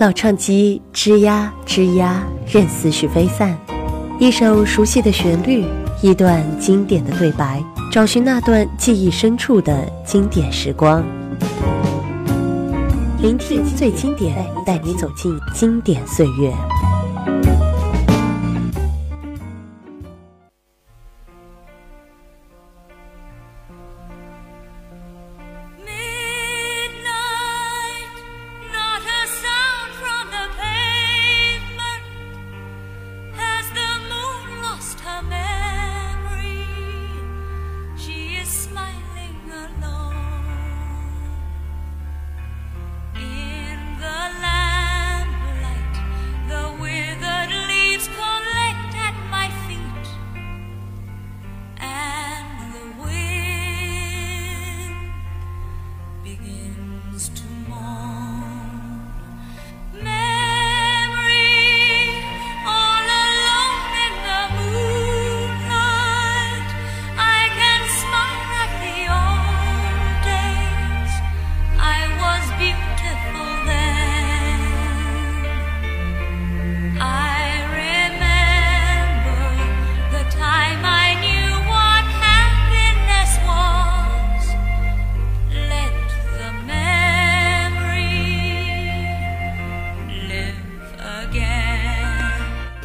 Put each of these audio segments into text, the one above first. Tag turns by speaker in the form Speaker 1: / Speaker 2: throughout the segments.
Speaker 1: 老唱机吱呀吱呀，任思绪飞散。一首熟悉的旋律，一段经典的对白，找寻那段记忆深处的经典时光。聆听最经典，带你走进经典岁月。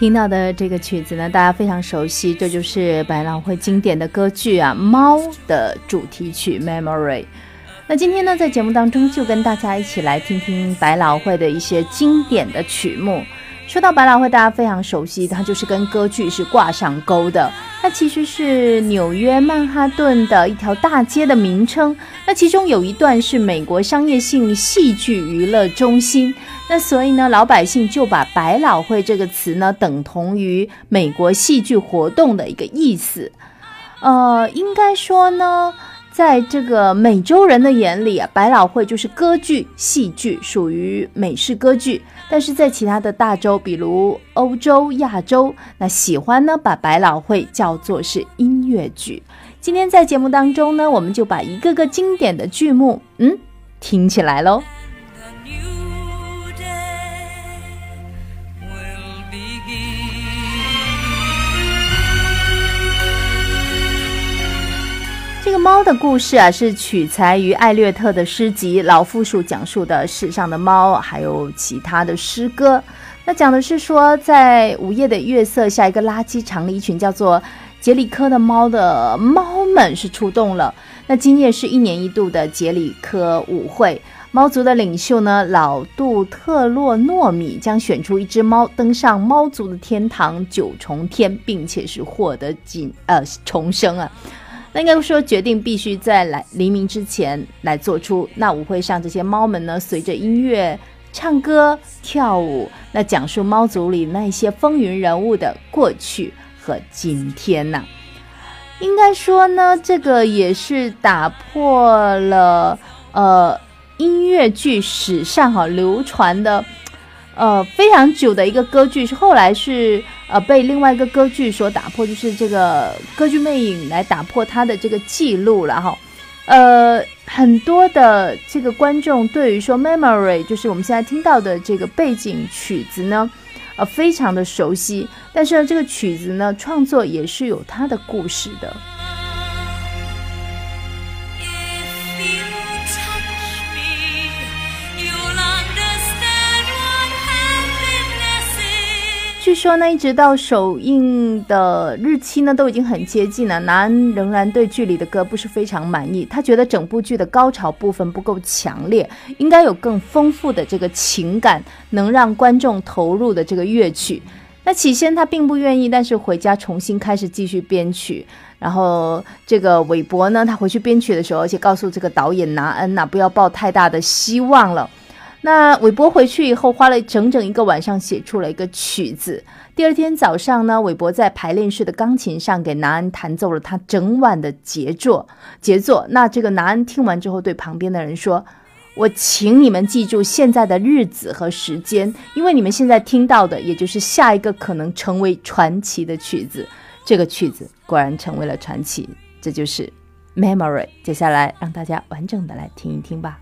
Speaker 2: 听到的这个曲子呢，大家非常熟悉，这就是百老汇经典的歌剧啊《猫》的主题曲《Memory》。那今天呢，在节目当中就跟大家一起来听听百老汇的一些经典的曲目。说到百老汇，大家非常熟悉，它就是跟歌剧是挂上钩的。它其实是纽约曼哈顿的一条大街的名称。那其中有一段是美国商业性戏剧娱乐中心。那所以呢，老百姓就把百老汇这个词呢，等同于美国戏剧活动的一个意思。呃，应该说呢。在这个美洲人的眼里啊，百老汇就是歌剧、戏剧，属于美式歌剧。但是在其他的大洲，比如欧洲、亚洲，那喜欢呢把百老汇叫做是音乐剧。今天在节目当中呢，我们就把一个个经典的剧目，嗯，听起来喽。这个猫的故事啊，是取材于艾略特的诗集《老夫鼠》，讲述的世上的猫，还有其他的诗歌。那讲的是说，在午夜的月色下，一个垃圾场里，一群叫做杰里科的猫的猫们是出动了。那今夜是一年一度的杰里科舞会，猫族的领袖呢，老杜特洛诺米将选出一只猫登上猫族的天堂九重天，并且是获得紧呃重生啊。那应该说，决定必须在来黎明之前来做出。那舞会上这些猫们呢，随着音乐唱歌跳舞，那讲述猫族里那些风云人物的过去和今天呐。应该说呢，这个也是打破了呃音乐剧史上哈流传的。呃，非常久的一个歌剧是后来是呃被另外一个歌剧所打破，就是这个歌剧魅影来打破它的这个记录了哈。呃，很多的这个观众对于说《Memory》就是我们现在听到的这个背景曲子呢，呃，非常的熟悉。但是呢，这个曲子呢，创作也是有它的故事的。据说呢，一直到首映的日期呢，都已经很接近了。南安仍然对剧里的歌不是非常满意，他觉得整部剧的高潮部分不够强烈，应该有更丰富的这个情感，能让观众投入的这个乐曲。那起先他并不愿意，但是回家重新开始继续编曲。然后这个韦伯呢，他回去编曲的时候，而且告诉这个导演拿恩呐，不要抱太大的希望了。那韦伯回去以后，花了整整一个晚上写出了一个曲子。第二天早上呢，韦伯在排练室的钢琴上给拿恩弹奏了他整晚的杰作。杰作。那这个拿恩听完之后，对旁边的人说：“我请你们记住现在的日子和时间，因为你们现在听到的，也就是下一个可能成为传奇的曲子。这个曲子果然成为了传奇，这就是《Memory》。接下来让大家完整的来听一听吧。”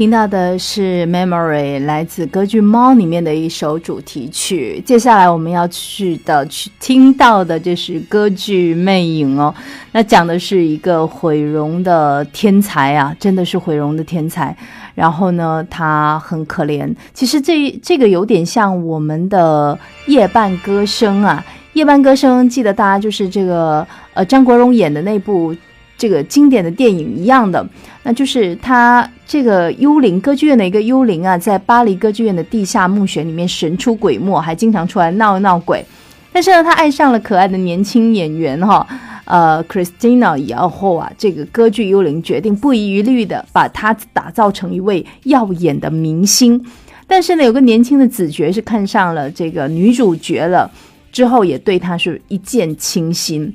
Speaker 2: 听到的是《Memory》，来自歌剧《猫》里面的一首主题曲。接下来我们要去的去听到的就是歌剧《魅影》哦。那讲的是一个毁容的天才啊，真的是毁容的天才。然后呢，他很可怜。其实这这个有点像我们的夜半歌声啊，夜半歌声，记得大家就是这个呃张国荣演的那部。这个经典的电影一样的，那就是他这个幽灵歌剧院的一个幽灵啊，在巴黎歌剧院的地下墓穴里面神出鬼没，还经常出来闹一闹鬼。但是呢，他爱上了可爱的年轻演员哈，呃，Christina 以后啊，这个歌剧幽灵决定不遗余力的把他打造成一位耀眼的明星。但是呢，有个年轻的子爵是看上了这个女主角了，之后也对她是一见倾心。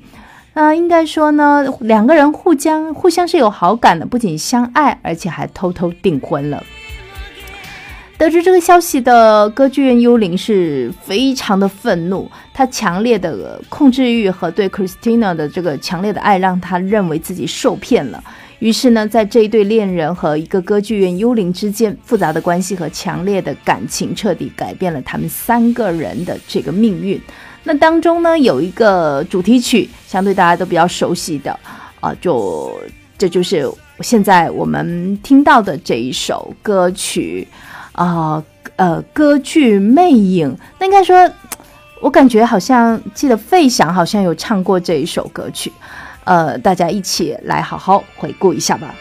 Speaker 2: 那应该说呢，两个人互相互相是有好感的，不仅相爱，而且还偷偷订婚了。得知这个消息的歌剧院幽灵是非常的愤怒，他强烈的控制欲和对 Christina 的这个强烈的爱，让他认为自己受骗了。于是呢，在这一对恋人和一个歌剧院幽灵之间复杂的关系和强烈的感情，彻底改变了他们三个人的这个命运。那当中呢，有一个主题曲，相对大家都比较熟悉的啊，就这就是现在我们听到的这一首歌曲啊，呃，歌剧《魅影》。那应该说，我感觉好像记得费翔好像有唱过这一首歌曲，呃，大家一起来好好回顾一下吧。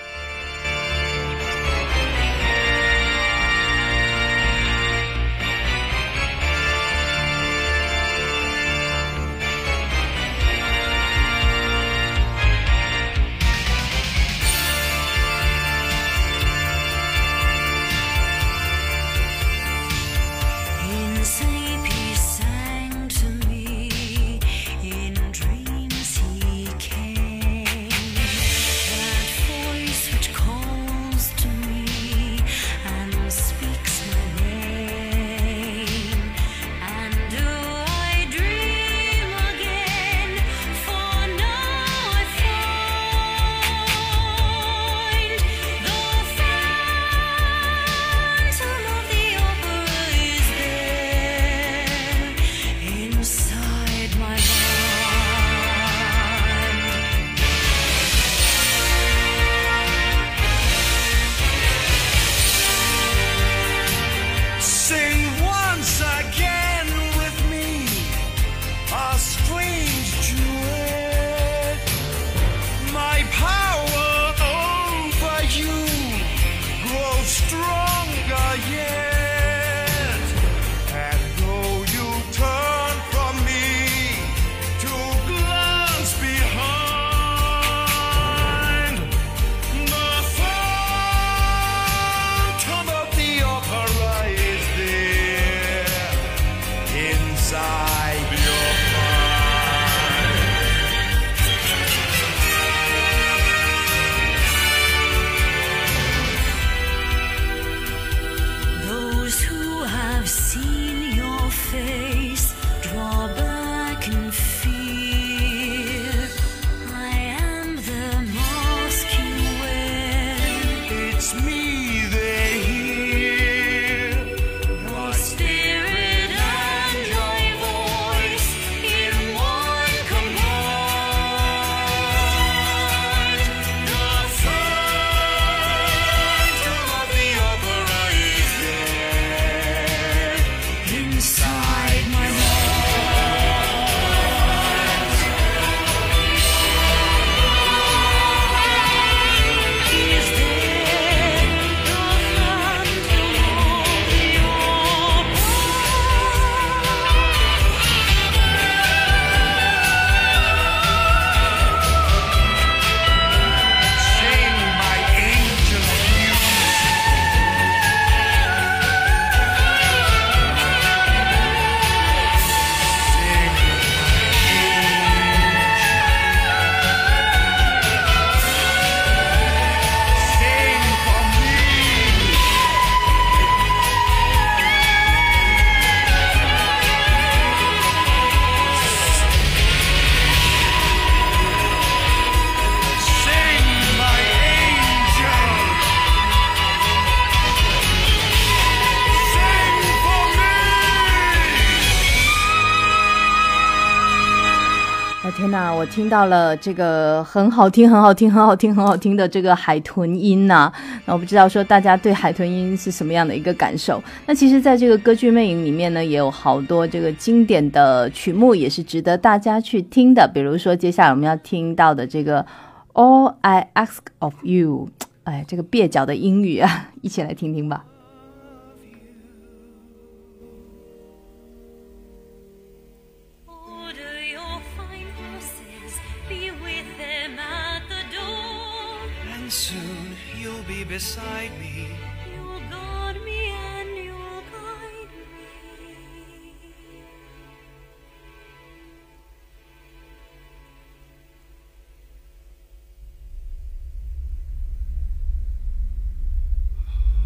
Speaker 2: 听到了这个很好听、很好听、很好听、很好听的这个海豚音呐。那我不知道说大家对海豚音是什么样的一个感受。那其实，在这个歌剧魅影里面呢，也有好多这个经典的曲目，也是值得大家去听的。比如说，接下来我们要听到的这个 All I Ask of You，哎，这个蹩脚的英语啊，一起来听听吧。
Speaker 3: beside me.
Speaker 4: Oh you'll guard me and you'll guide me.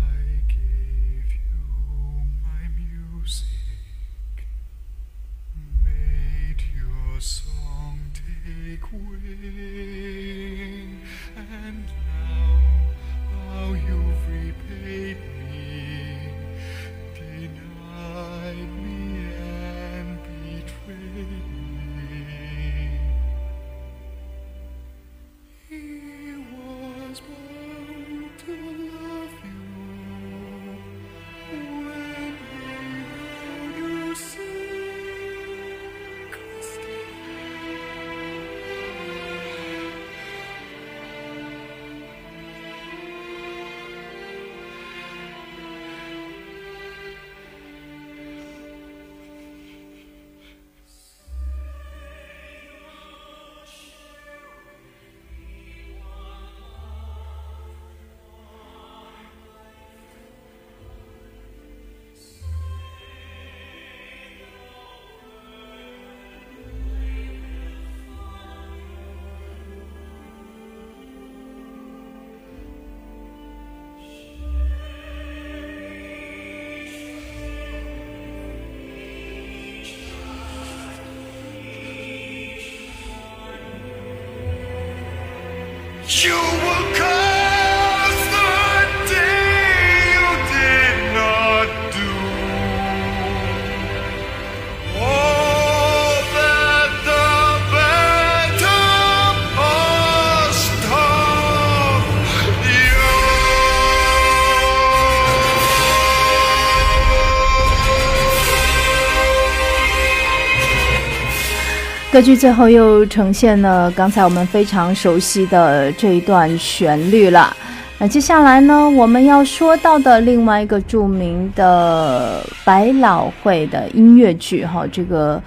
Speaker 4: I gave you my music, made your song take wing.
Speaker 2: 歌剧最后又呈现了刚才我们非常熟悉的这一段旋律了。那接下来呢，我们要说到的另外一个著名的百老汇的音乐剧，哈，这个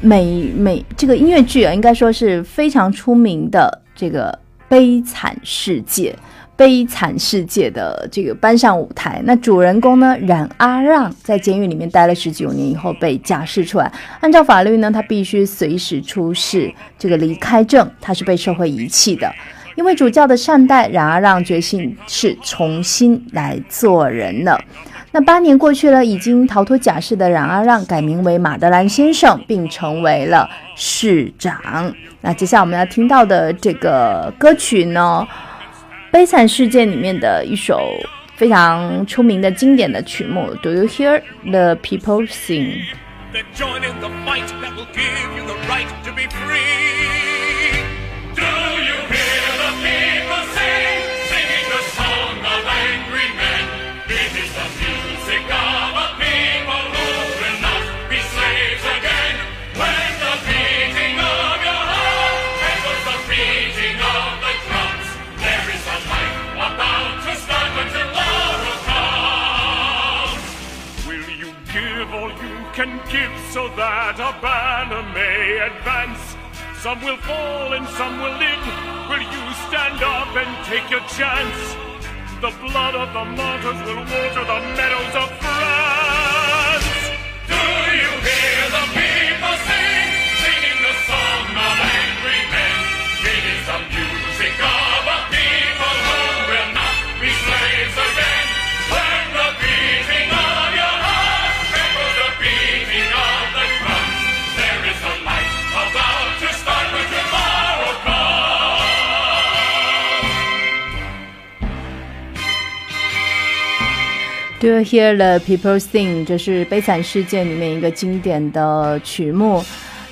Speaker 2: 美美这个音乐剧啊，应该说是非常出名的这个《悲惨世界》。悲惨世界的这个搬上舞台，那主人公呢冉阿让在监狱里面待了十九年以后被假释出来，按照法律呢，他必须随时出示这个离开证，他是被社会遗弃的。因为主教的善待，冉阿让决心是重新来做人了。那八年过去了，已经逃脱假释的冉阿让改名为马德兰先生，并成为了市长。那接下来我们要听到的这个歌曲呢？悲惨世界里面的一首非常出名的经典的曲目，Do you hear the people
Speaker 5: sing？can so that a banner may advance. Some will fall and some will live. Will you stand up and take your chance? The blood of the martyrs will water the meadows of Do you hear the people sing？
Speaker 2: 这是《悲惨世界》里面一个经典的曲目。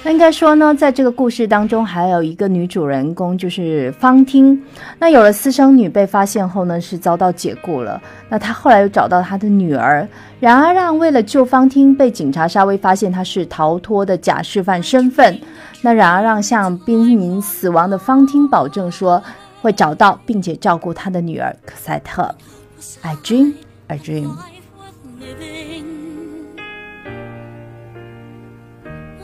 Speaker 2: 那应该说呢，在这个故事当中，还有一个女主人公就是方汀。那有了私生女被发现后呢，是遭到解雇了。那她后来又找到她的女儿，然而让为了救方汀，被警察稍微发现她是逃脱的假释犯身份。那然而让向濒临死亡的方汀保证说会找到并且照顾她的女儿克赛特。I dream a dream.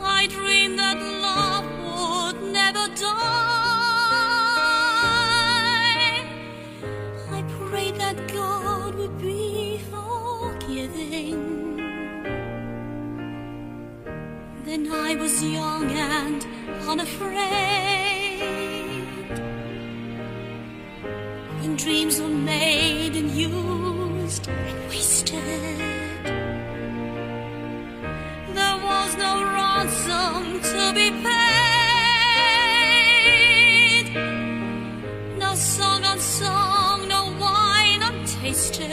Speaker 6: I dream that love would never die. I pray that God would be forgiving. Then I was young and unafraid. When dreams were made in you and wasted. There was no ransom to be paid. No song unsung, no wine untasted.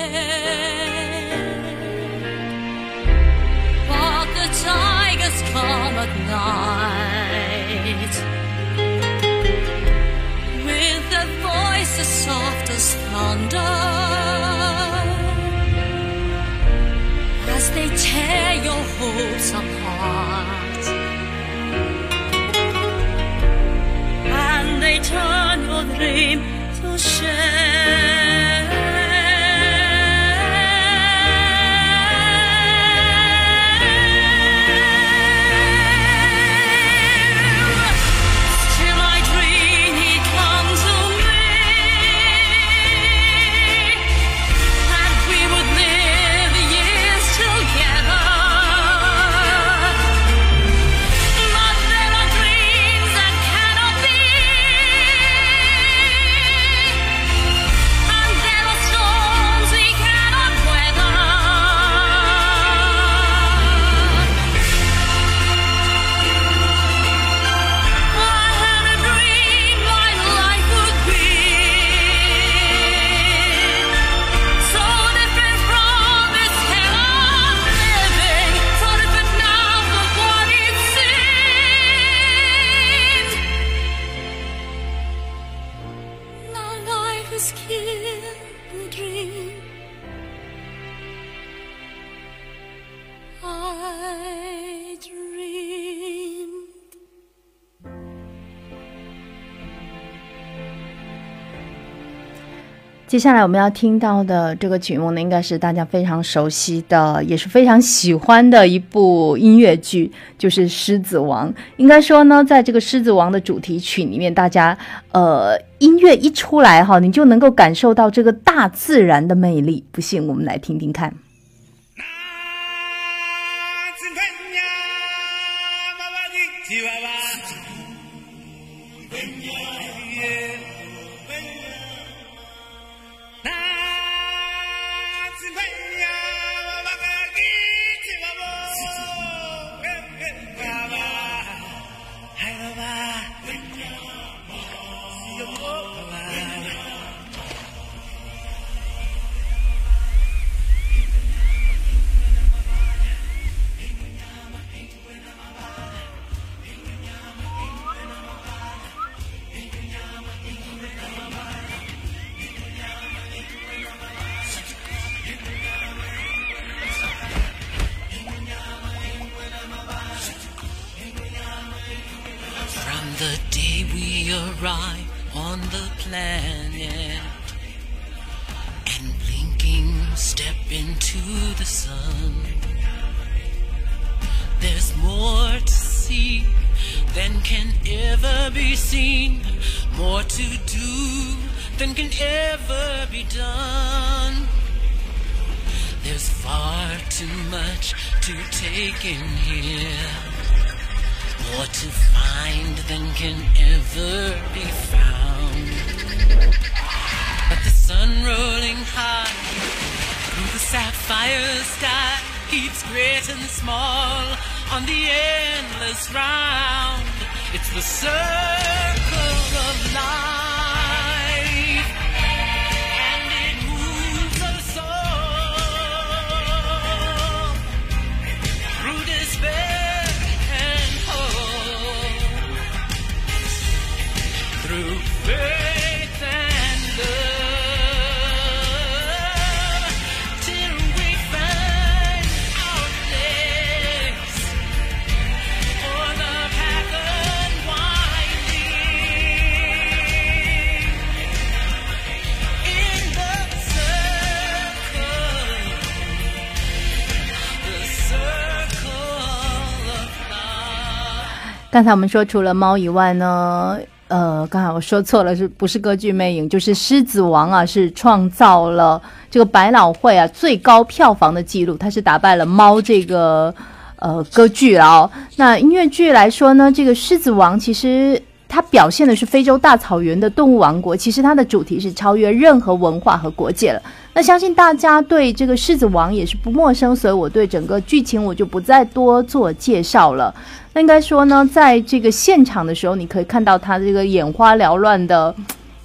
Speaker 6: But the tigers come at night with their voices soft as thunder as they tear your hopes apart and they turn your dream to shame. just kill the dream. I
Speaker 2: 接下来我们要听到的这个曲目呢，应该是大家非常熟悉的，也是非常喜欢的一部音乐剧，就是《狮子王》。应该说呢，在这个《狮子王》的主题曲里面，大家呃音乐一出来哈，你就能够感受到这个大自然的魅力。不信，我们来听听看。
Speaker 7: Too much to take in here. More to find than can ever be found. But the sun rolling high through the sapphire sky keeps great and small on the endless round. It's the circle of life.
Speaker 2: 刚才我们说，除了猫以外呢，呃，刚才我说错了，是不是歌剧魅影？就是《狮子王》啊，是创造了这个百老汇啊最高票房的记录，它是打败了《猫》这个呃歌剧了。那音乐剧来说呢，这个《狮子王》其实。它表现的是非洲大草原的动物王国，其实它的主题是超越任何文化和国界了。那相信大家对这个狮子王也是不陌生，所以我对整个剧情我就不再多做介绍了。那应该说呢，在这个现场的时候，你可以看到它这个眼花缭乱的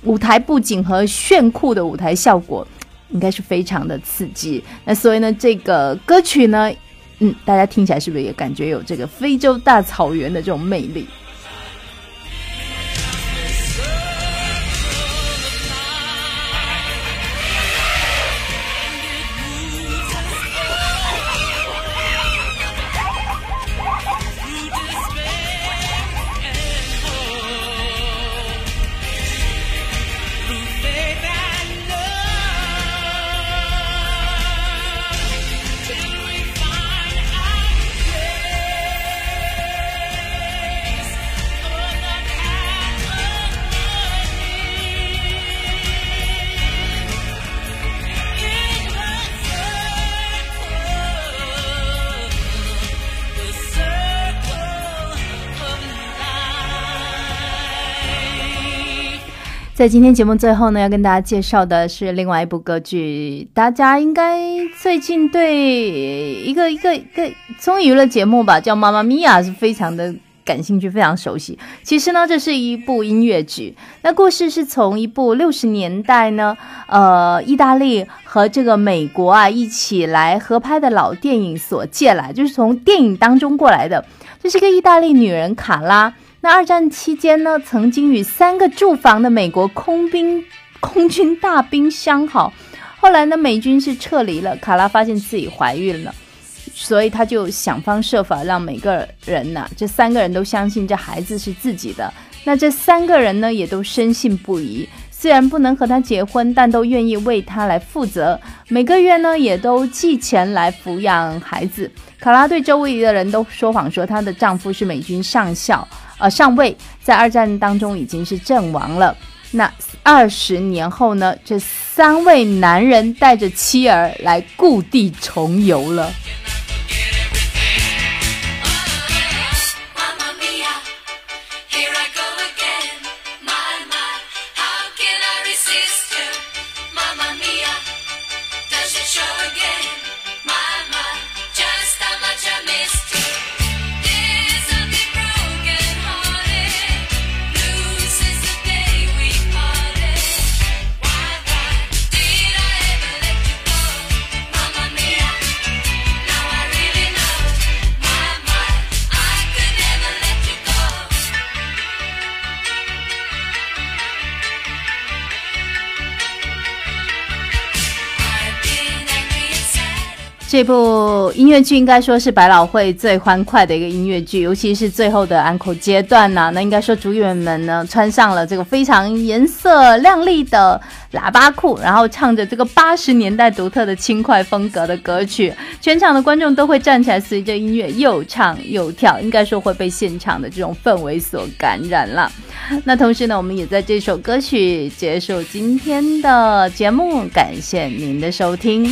Speaker 2: 舞台布景和炫酷的舞台效果，应该是非常的刺激。那所以呢，这个歌曲呢，嗯，大家听起来是不是也感觉有这个非洲大草原的这种魅力？在今天节目最后呢，要跟大家介绍的是另外一部歌剧。大家应该最近对一个一个一个综艺娱乐节目吧，叫《妈妈咪呀》是非常的感兴趣，非常熟悉。其实呢，这是一部音乐剧。那故事是从一部六十年代呢，呃，意大利和这个美国啊一起来合拍的老电影所借来，就是从电影当中过来的。这是一个意大利女人卡拉。那二战期间呢，曾经与三个驻防的美国空兵空军大兵相好，后来呢，美军是撤离了，卡拉发现自己怀孕了，所以他就想方设法让每个人呐，这三个人都相信这孩子是自己的。那这三个人呢，也都深信不疑，虽然不能和他结婚，但都愿意为他来负责，每个月呢，也都寄钱来抚养孩子。卡拉对周围的人都说谎，说她的丈夫是美军上校。呃，上尉在二战当中已经是阵亡了。那二十年后呢？这三位男人带着妻儿来故地重游了。这部音乐剧应该说是百老汇最欢快的一个音乐剧，尤其是最后的安口阶段呢。那应该说主演们呢穿上了这个非常颜色亮丽的喇叭裤，然后唱着这个八十年代独特的轻快风格的歌曲，全场的观众都会站起来随着音乐又唱又跳，应该说会被现场的这种氛围所感染了。那同时呢，我们也在这首歌曲结束今天的节目，感谢您的收听。